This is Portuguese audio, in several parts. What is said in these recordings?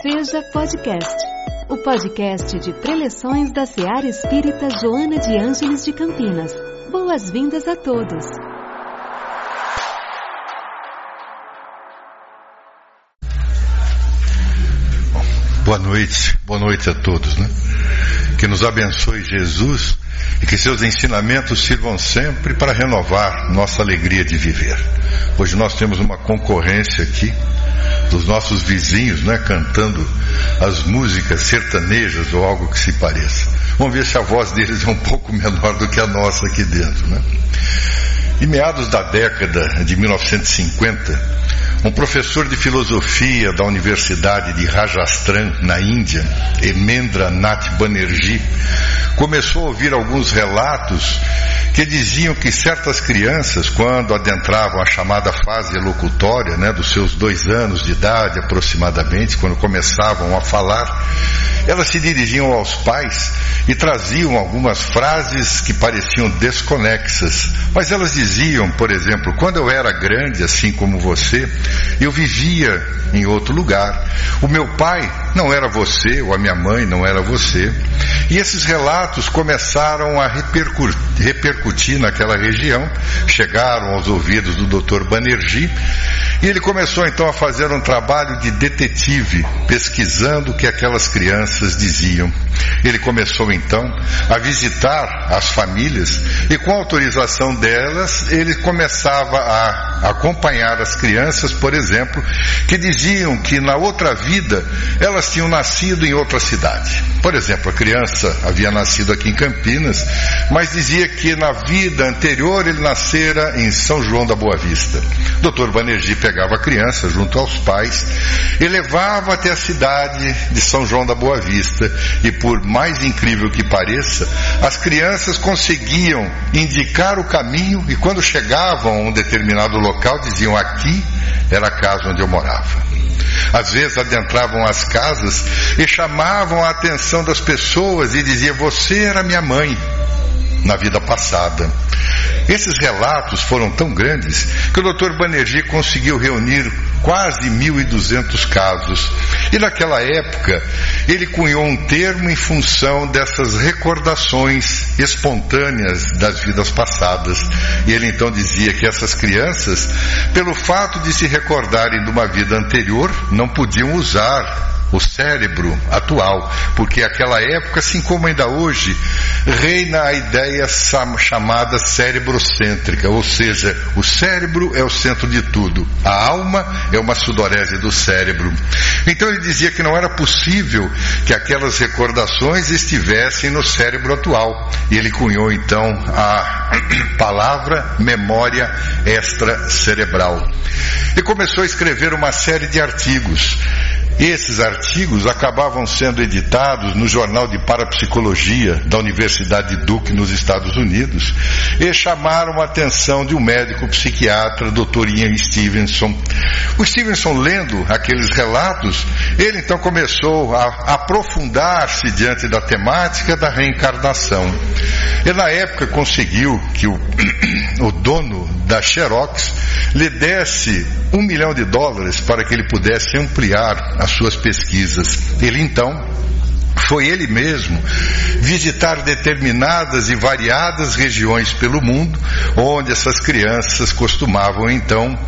Seja Podcast, o podcast de preleções da Seara Espírita Joana de Ângeles de Campinas. Boas-vindas a todos. Boa noite, boa noite a todos, né? Que nos abençoe Jesus e que seus ensinamentos sirvam sempre para renovar nossa alegria de viver. Hoje nós temos uma concorrência aqui dos nossos vizinhos, né, cantando as músicas sertanejas ou algo que se pareça. Vamos ver se a voz deles é um pouco menor do que a nossa aqui dentro, né? Em meados da década de 1950, um professor de filosofia da Universidade de Rajasthan, na Índia, Emendra Nath Banerjee, começou a ouvir alguns relatos que diziam que certas crianças, quando adentravam a chamada fase locutória, né, dos seus dois anos de idade aproximadamente, quando começavam a falar, elas se dirigiam aos pais e traziam algumas frases que pareciam desconexas, mas elas diziam, por exemplo, quando eu era grande, assim como você, eu vivia em outro lugar. O meu pai não era você, ou a minha mãe não era você. E esses relatos começaram a repercutir, naquela região, chegaram aos ouvidos do Dr. Banerjee, e ele começou então a fazer um trabalho de detetive, pesquisando o que aquelas crianças diziam. Ele começou então a visitar as famílias e com autorização delas, ele começava a acompanhar as crianças, por exemplo, que diziam que na outra vida elas tinham nascido em outra cidade. Por exemplo, a criança havia nascido aqui em Campinas, mas dizia que na vida anterior ele nascera em São João da Boa Vista. Dr. Banerjee pegava a criança junto aos pais e levava até a cidade de São João da Boa Vista e por mais incrível que pareça, as crianças conseguiam indicar o caminho e quando chegavam a um determinado local diziam aqui era a casa onde eu morava. Às vezes adentravam as casas e chamavam a atenção das pessoas e diziam: Você era minha mãe na vida passada. Esses relatos foram tão grandes que o Dr. Banerjee conseguiu reunir quase 1.200 casos. E naquela época, ele cunhou um termo em função dessas recordações espontâneas das vidas passadas. E ele então dizia que essas crianças, pelo fato de se recordarem de uma vida anterior, não podiam usar o cérebro atual, porque aquela época, assim como ainda hoje, reina a ideia chamada cérebrocêntrica, ou seja, o cérebro é o centro de tudo, a alma é uma sudorese do cérebro. Então ele dizia que não era possível que aquelas recordações estivessem no cérebro atual, e ele cunhou então a palavra memória extracerebral. E começou a escrever uma série de artigos esses artigos acabavam sendo editados no Jornal de Parapsicologia da Universidade Duke, nos Estados Unidos, e chamaram a atenção de um médico psiquiatra, Dr. Ian Stevenson. O Stevenson, lendo aqueles relatos, ele então começou a aprofundar-se diante da temática da reencarnação. E na época conseguiu que o, o dono da Xerox lhe desse um milhão de dólares para que ele pudesse ampliar a as suas pesquisas. Ele então foi ele mesmo visitar determinadas e variadas regiões pelo mundo, onde essas crianças costumavam então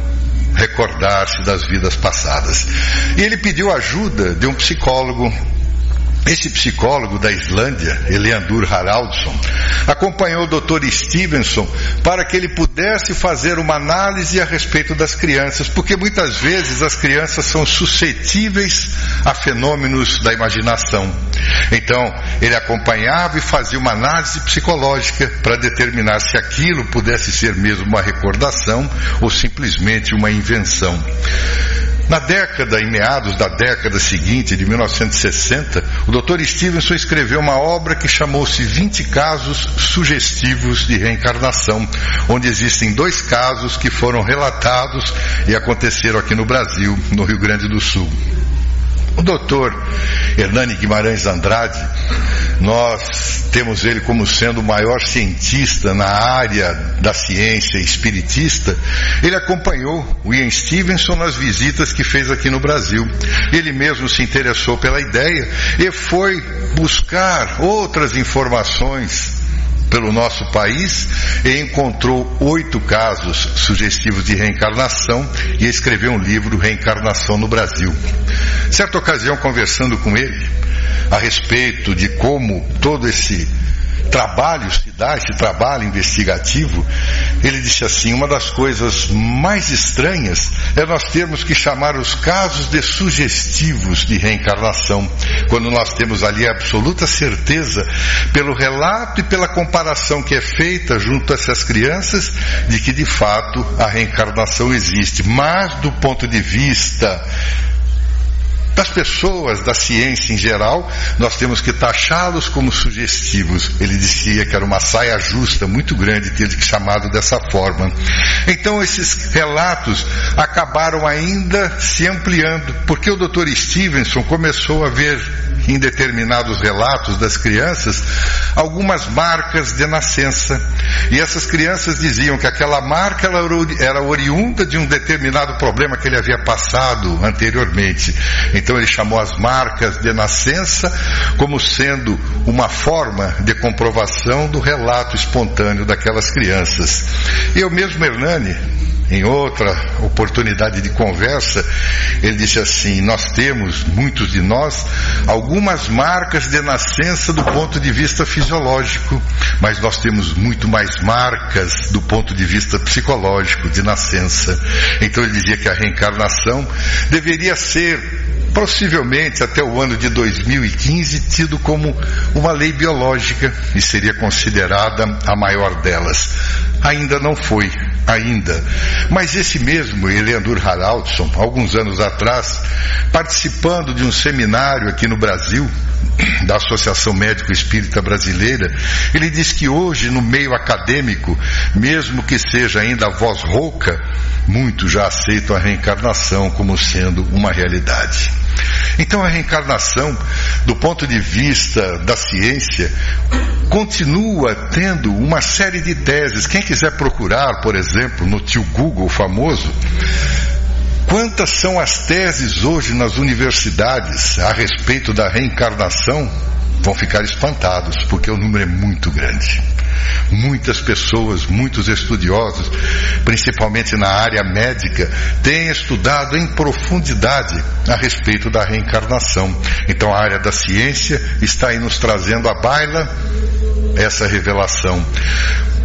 recordar-se das vidas passadas. E ele pediu ajuda de um psicólogo esse psicólogo da Islândia, Eleandur Haraldsson, acompanhou o Dr. Stevenson para que ele pudesse fazer uma análise a respeito das crianças, porque muitas vezes as crianças são suscetíveis a fenômenos da imaginação. Então, ele acompanhava e fazia uma análise psicológica para determinar se aquilo pudesse ser mesmo uma recordação ou simplesmente uma invenção. Na década, em meados da década seguinte, de 1960, o Dr. Stevenson escreveu uma obra que chamou-se 20 casos sugestivos de reencarnação, onde existem dois casos que foram relatados e aconteceram aqui no Brasil, no Rio Grande do Sul. O doutor Hernani Guimarães Andrade, nós temos ele como sendo o maior cientista na área da ciência espiritista. Ele acompanhou o Ian Stevenson nas visitas que fez aqui no Brasil. Ele mesmo se interessou pela ideia e foi buscar outras informações pelo nosso país e encontrou oito casos sugestivos de reencarnação e escreveu um livro, Reencarnação no Brasil. Certa ocasião, conversando com ele a respeito de como todo esse trabalho se dá, esse trabalho investigativo, ele disse assim: uma das coisas mais estranhas é nós termos que chamar os casos de sugestivos de reencarnação, quando nós temos ali a absoluta certeza, pelo relato e pela comparação que é feita junto a essas crianças, de que de fato a reencarnação existe, mas do ponto de vista das pessoas, da ciência em geral, nós temos que taxá-los como sugestivos. Ele dizia que era uma saia justa muito grande ter chamado dessa forma. Então esses relatos acabaram ainda se ampliando, porque o Dr. Stevenson começou a ver em determinados relatos das crianças algumas marcas de nascença. E essas crianças diziam que aquela marca era oriunda de um determinado problema que ele havia passado anteriormente. Então ele chamou as marcas de nascença como sendo uma forma de comprovação do relato espontâneo daquelas crianças. Eu mesmo, Hernani, em outra oportunidade de conversa, ele disse assim: Nós temos, muitos de nós, algumas marcas de nascença do ponto de vista fisiológico, mas nós temos muito mais marcas do ponto de vista psicológico de nascença. Então ele dizia que a reencarnação deveria ser possivelmente até o ano de 2015 tido como uma lei biológica e seria considerada a maior delas. Ainda não foi, ainda. Mas esse mesmo Eleanor Haraldson, alguns anos atrás, participando de um seminário aqui no Brasil, da Associação Médico Espírita Brasileira, ele diz que hoje, no meio acadêmico, mesmo que seja ainda a voz rouca, muitos já aceitam a reencarnação como sendo uma realidade. Então a reencarnação, do ponto de vista da ciência, continua tendo uma série de teses. Quem quiser procurar, por exemplo, no tio Google famoso, Quantas são as teses hoje nas universidades a respeito da reencarnação? Vão ficar espantados, porque o número é muito grande. Muitas pessoas, muitos estudiosos, principalmente na área médica, têm estudado em profundidade a respeito da reencarnação. Então a área da ciência está aí nos trazendo à baila essa revelação.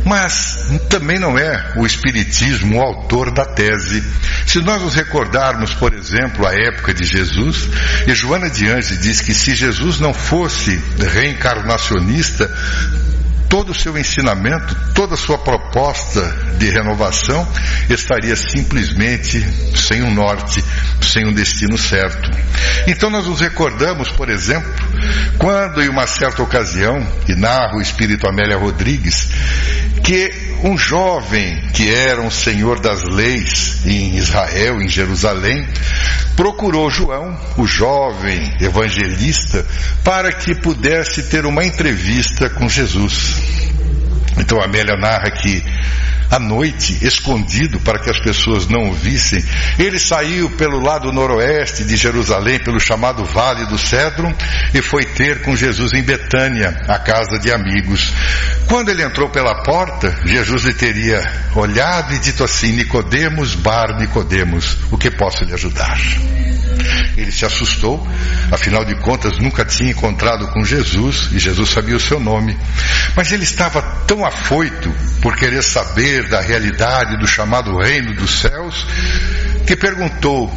Mas também não é o Espiritismo o autor da tese. Se nós nos recordarmos, por exemplo, a época de Jesus, e Joana de Anjos diz que se Jesus não fosse reencarnacionista, todo o seu ensinamento, toda a sua proposta de renovação estaria simplesmente sem um norte, sem um destino certo. Então nós nos recordamos, por exemplo, quando em uma certa ocasião, e narra o espírito Amélia Rodrigues, que um jovem que era um senhor das leis em Israel, em Jerusalém, procurou João, o jovem evangelista, para que pudesse ter uma entrevista com Jesus. Então Amélia narra que à noite, escondido para que as pessoas não o vissem, ele saiu pelo lado noroeste de Jerusalém, pelo chamado Vale do Cedro, e foi ter com Jesus em Betânia, a casa de amigos. Quando ele entrou pela porta, Jesus lhe teria olhado e dito assim: Nicodemos, bar Nicodemos, o que posso lhe ajudar? Ele se assustou, afinal de contas nunca tinha encontrado com Jesus e Jesus sabia o seu nome. Mas ele estava tão afoito por querer saber da realidade do chamado reino dos céus que perguntou: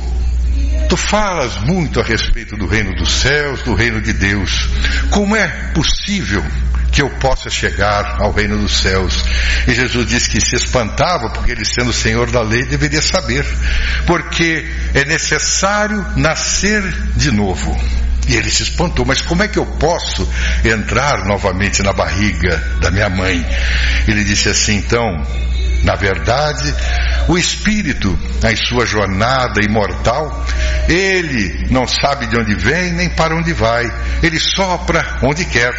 Tu falas muito a respeito do reino dos céus, do reino de Deus. Como é possível que eu possa chegar ao reino dos céus. E Jesus disse que se espantava, porque ele, sendo Senhor da lei, deveria saber, porque é necessário nascer de novo. E ele se espantou, mas como é que eu posso entrar novamente na barriga da minha mãe? Ele disse assim: então, na verdade, O espírito, em sua jornada imortal, ele não sabe de onde vem nem para onde vai, ele sopra onde quer.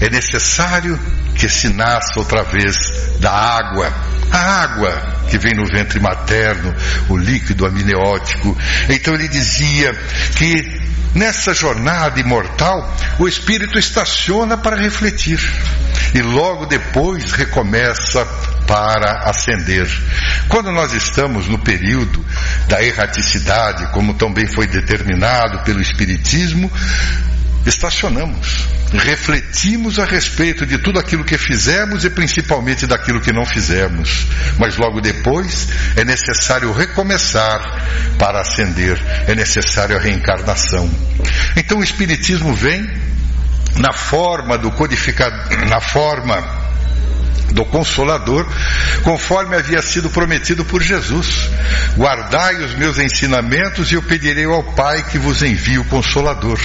É necessário que se nasça outra vez da água, a água que vem no ventre materno, o líquido amniótico. Então ele dizia que Nessa jornada imortal, o espírito estaciona para refletir e logo depois recomeça para ascender. Quando nós estamos no período da erraticidade, como também foi determinado pelo Espiritismo, estacionamos, refletimos a respeito de tudo aquilo que fizemos e principalmente daquilo que não fizemos. Mas logo depois é necessário recomeçar para ascender, é necessário a reencarnação. Então o Espiritismo vem na forma do codificador, na forma do Consolador, conforme havia sido prometido por Jesus. Guardai os meus ensinamentos e eu pedirei ao Pai que vos envie o Consolador.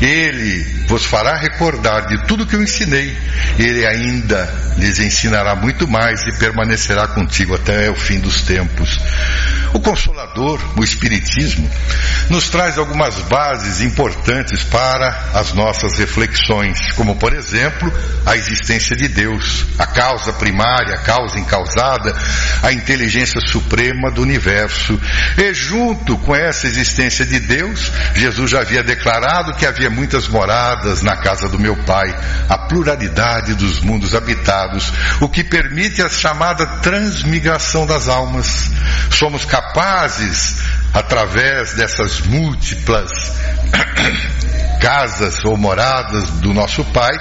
Ele vos fará recordar de tudo que eu ensinei. Ele ainda lhes ensinará muito mais e permanecerá contigo até o fim dos tempos. O Consolador, o Espiritismo, nos traz algumas bases importantes para as nossas reflexões, como por exemplo a existência de Deus, a causa primária, a causa incausada, a inteligência suprema do universo. E junto com essa existência de Deus, Jesus já havia declarado que havia muitas moradas na casa do meu Pai, a pluralidade dos mundos habitados, o que permite a chamada transmigração das almas. Somos capazes, através dessas múltiplas casas ou moradas do nosso Pai,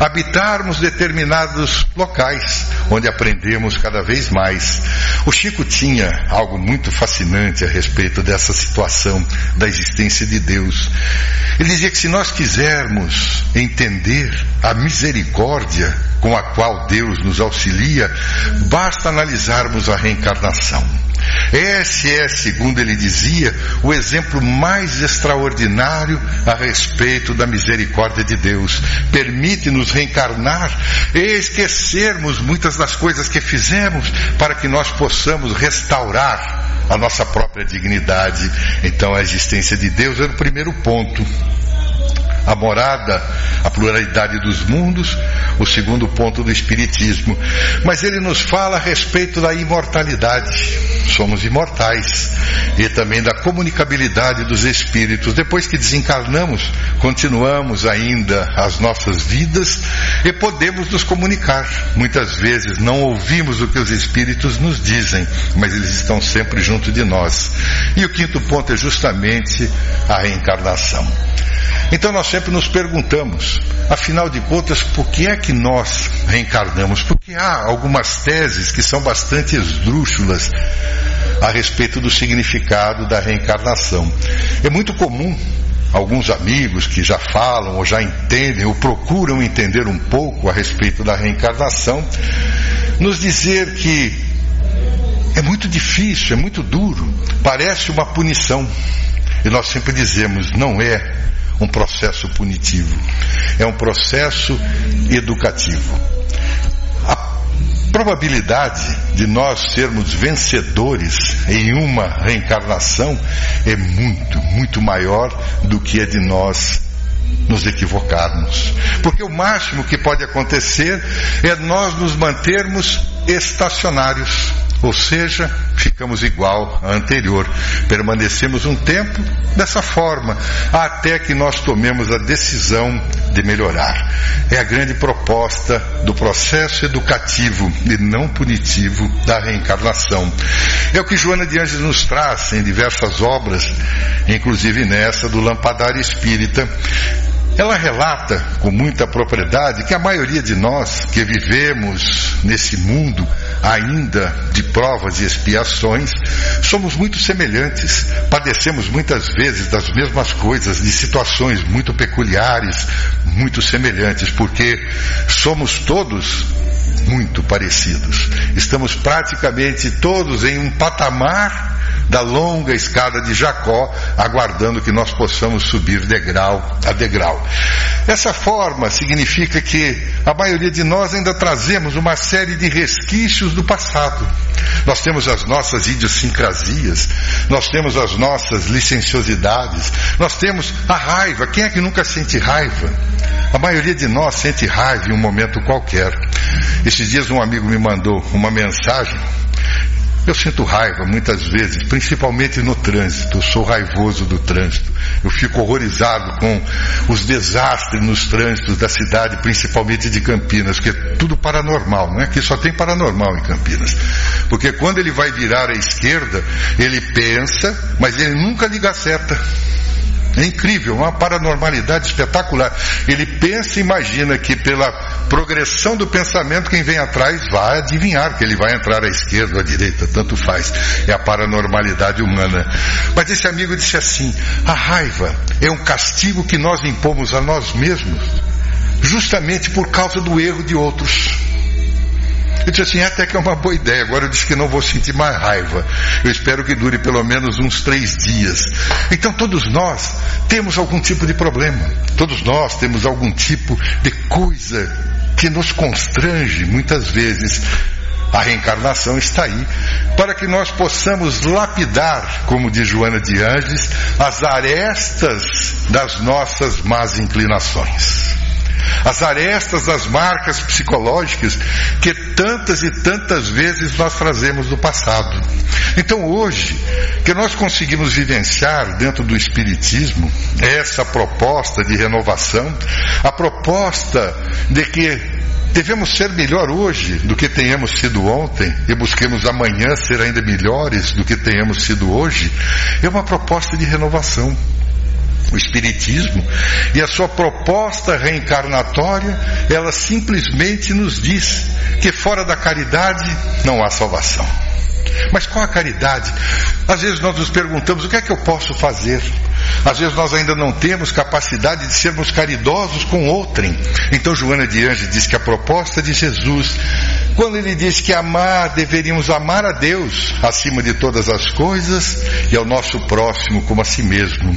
habitarmos determinados locais onde aprendemos cada vez mais. O Chico tinha algo muito fascinante a respeito dessa situação da existência de Deus. Ele dizia que se nós quisermos entender a misericórdia com a qual Deus nos auxilia, basta analisarmos a reencarnação. Esse é, segundo ele dizia, o exemplo mais extraordinário a respeito da misericórdia de Deus. Permite-nos reencarnar e esquecermos muitas das coisas que fizemos para que nós possamos restaurar a nossa própria dignidade. Então, a existência de Deus é o primeiro ponto a morada, a pluralidade dos mundos, o segundo ponto do Espiritismo. Mas ele nos fala a respeito da imortalidade. Somos imortais. E também da comunicabilidade dos espíritos. Depois que desencarnamos, continuamos ainda as nossas vidas e podemos nos comunicar. Muitas vezes não ouvimos o que os espíritos nos dizem, mas eles estão sempre junto de nós. E o quinto ponto é justamente a reencarnação. Então nós sempre nos perguntamos, afinal de contas, por que é que nós reencarnamos? Porque há algumas teses que são bastante esdrúxulas a respeito do significado da reencarnação. É muito comum alguns amigos que já falam ou já entendem ou procuram entender um pouco a respeito da reencarnação, nos dizer que é muito difícil, é muito duro, parece uma punição. E nós sempre dizemos, não é um processo punitivo, é um processo educativo. A probabilidade de nós sermos vencedores em uma reencarnação é muito, muito maior do que a de nós nos equivocarmos. Porque o máximo que pode acontecer é nós nos mantermos estacionários ou seja, ficamos igual à anterior. Permanecemos um tempo dessa forma, até que nós tomemos a decisão de melhorar. É a grande proposta do processo educativo e não punitivo da reencarnação. É o que Joana de Anjos nos traz em diversas obras, inclusive nessa do Lampadário Espírita, ela relata com muita propriedade que a maioria de nós que vivemos nesse mundo ainda de provas e expiações, somos muito semelhantes, padecemos muitas vezes das mesmas coisas, de situações muito peculiares, muito semelhantes, porque somos todos muito parecidos. Estamos praticamente todos em um patamar da longa escada de Jacó, aguardando que nós possamos subir degrau a degrau. Essa forma significa que a maioria de nós ainda trazemos uma série de resquícios do passado. Nós temos as nossas idiosincrasias, nós temos as nossas licenciosidades, nós temos a raiva. Quem é que nunca sente raiva? A maioria de nós sente raiva em um momento qualquer. Esses dias um amigo me mandou uma mensagem eu sinto raiva muitas vezes, principalmente no trânsito. Eu sou raivoso do trânsito. Eu fico horrorizado com os desastres nos trânsitos da cidade, principalmente de Campinas, que é tudo paranormal, não é? Que só tem paranormal em Campinas. Porque quando ele vai virar à esquerda, ele pensa, mas ele nunca liga a seta. É incrível, uma paranormalidade espetacular. Ele pensa e imagina que pela progressão do pensamento, quem vem atrás vai adivinhar que ele vai entrar à esquerda ou à direita, tanto faz. É a paranormalidade humana. Mas esse amigo disse assim: a raiva é um castigo que nós impomos a nós mesmos, justamente por causa do erro de outros. Eu disse assim, até que é uma boa ideia. Agora eu disse que não vou sentir mais raiva. Eu espero que dure pelo menos uns três dias. Então todos nós temos algum tipo de problema. Todos nós temos algum tipo de coisa que nos constrange muitas vezes. A reencarnação está aí para que nós possamos lapidar, como diz Joana de Anges, as arestas das nossas más inclinações as arestas das marcas psicológicas que tantas e tantas vezes nós trazemos do passado. Então hoje, que nós conseguimos vivenciar dentro do Espiritismo essa proposta de renovação, a proposta de que Devemos ser melhor hoje do que tenhamos sido ontem e busquemos amanhã ser ainda melhores do que tenhamos sido hoje. É uma proposta de renovação o Espiritismo, e a sua proposta reencarnatória, ela simplesmente nos diz que fora da caridade não há salvação. Mas qual a caridade? Às vezes nós nos perguntamos o que é que eu posso fazer? Às vezes nós ainda não temos capacidade de sermos caridosos com outrem. Então Joana de Anjos diz que a proposta de Jesus, quando ele diz que amar, deveríamos amar a Deus acima de todas as coisas e ao nosso próximo como a si mesmo.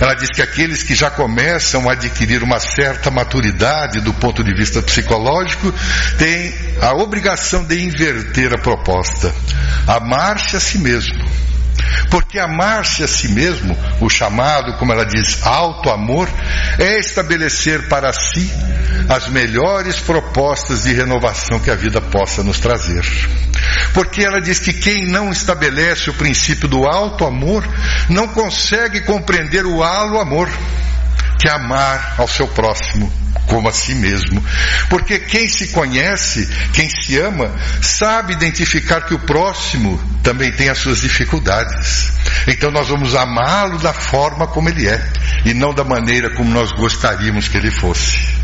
Ela diz que aqueles que já começam a adquirir uma certa maturidade do ponto de vista psicológico têm a obrigação de inverter a proposta. Amar-se a si mesmo porque amar-se a si mesmo, o chamado, como ela diz, alto amor, é estabelecer para si as melhores propostas de renovação que a vida possa nos trazer. Porque ela diz que quem não estabelece o princípio do alto amor não consegue compreender o alo amor, que é amar ao seu próximo como a si mesmo. Porque quem se conhece, quem se ama, sabe identificar que o próximo também tem as suas dificuldades. Então nós vamos amá-lo da forma como ele é e não da maneira como nós gostaríamos que ele fosse.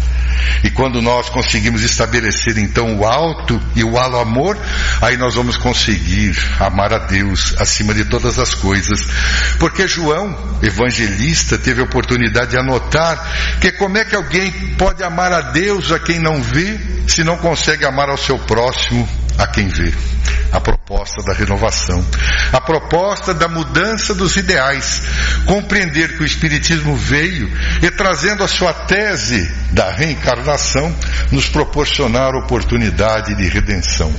E quando nós conseguimos estabelecer então o alto e o alo amor, aí nós vamos conseguir amar a Deus acima de todas as coisas. Porque João, evangelista, teve a oportunidade de anotar que como é que alguém pode amar a Deus a quem não vê, se não consegue amar ao seu próximo a quem vê. A proposta da renovação, a proposta da mudança dos ideais, compreender que o Espiritismo veio e trazendo a sua tese da reencarnação, nos proporcionar oportunidade de redenção,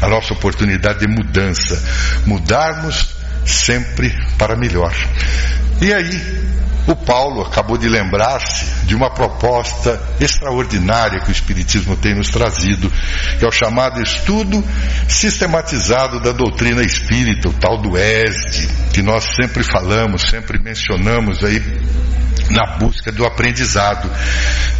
a nossa oportunidade de mudança, mudarmos sempre para melhor. E aí, o Paulo acabou de lembrar-se de uma proposta extraordinária que o Espiritismo tem nos trazido, que é o chamado estudo sistematizado da doutrina espírita, o tal do ESD, que nós sempre falamos, sempre mencionamos aí na busca do aprendizado.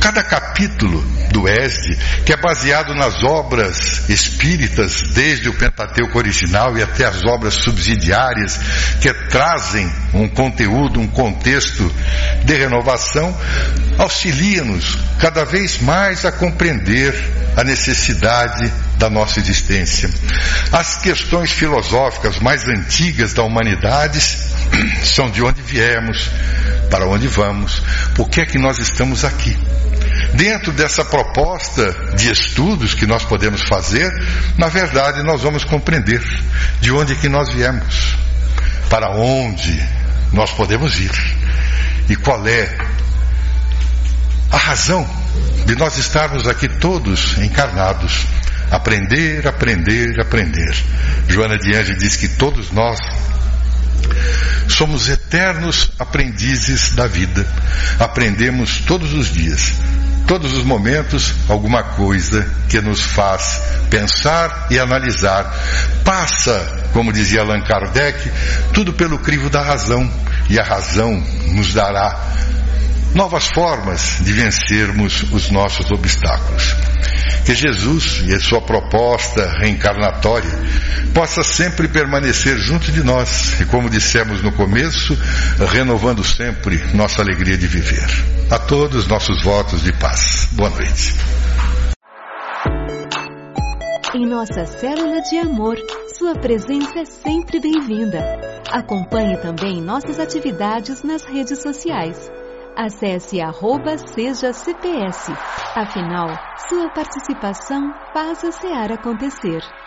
Cada capítulo do ESD, que é baseado nas obras espíritas, desde o Pentateuco original e até as obras subsidiárias, que trazem um conteúdo, um contexto de renovação, auxilia-nos cada vez mais a compreender a necessidade da nossa existência. As questões filosóficas mais antigas da humanidade são de onde viemos, para onde vamos, por que é que nós estamos aqui. dentro dessa proposta de estudos que nós podemos fazer, na verdade nós vamos compreender de onde que nós viemos, para onde nós podemos ir e qual é a razão de nós estarmos aqui todos encarnados. Aprender, aprender, aprender. Joana de Anjos diz que todos nós somos eternos aprendizes da vida. Aprendemos todos os dias, todos os momentos, alguma coisa que nos faz pensar e analisar. Passa, como dizia Allan Kardec, tudo pelo crivo da razão, e a razão nos dará novas formas de vencermos os nossos obstáculos. Que Jesus e a sua proposta reencarnatória possa sempre permanecer junto de nós e, como dissemos no começo, renovando sempre nossa alegria de viver. A todos nossos votos de paz. Boa noite. Em nossa célula de amor, sua presença é sempre bem-vinda. Acompanhe também nossas atividades nas redes sociais. Acesse arroba seja CPS. Afinal, sua participação faz a SEAR acontecer.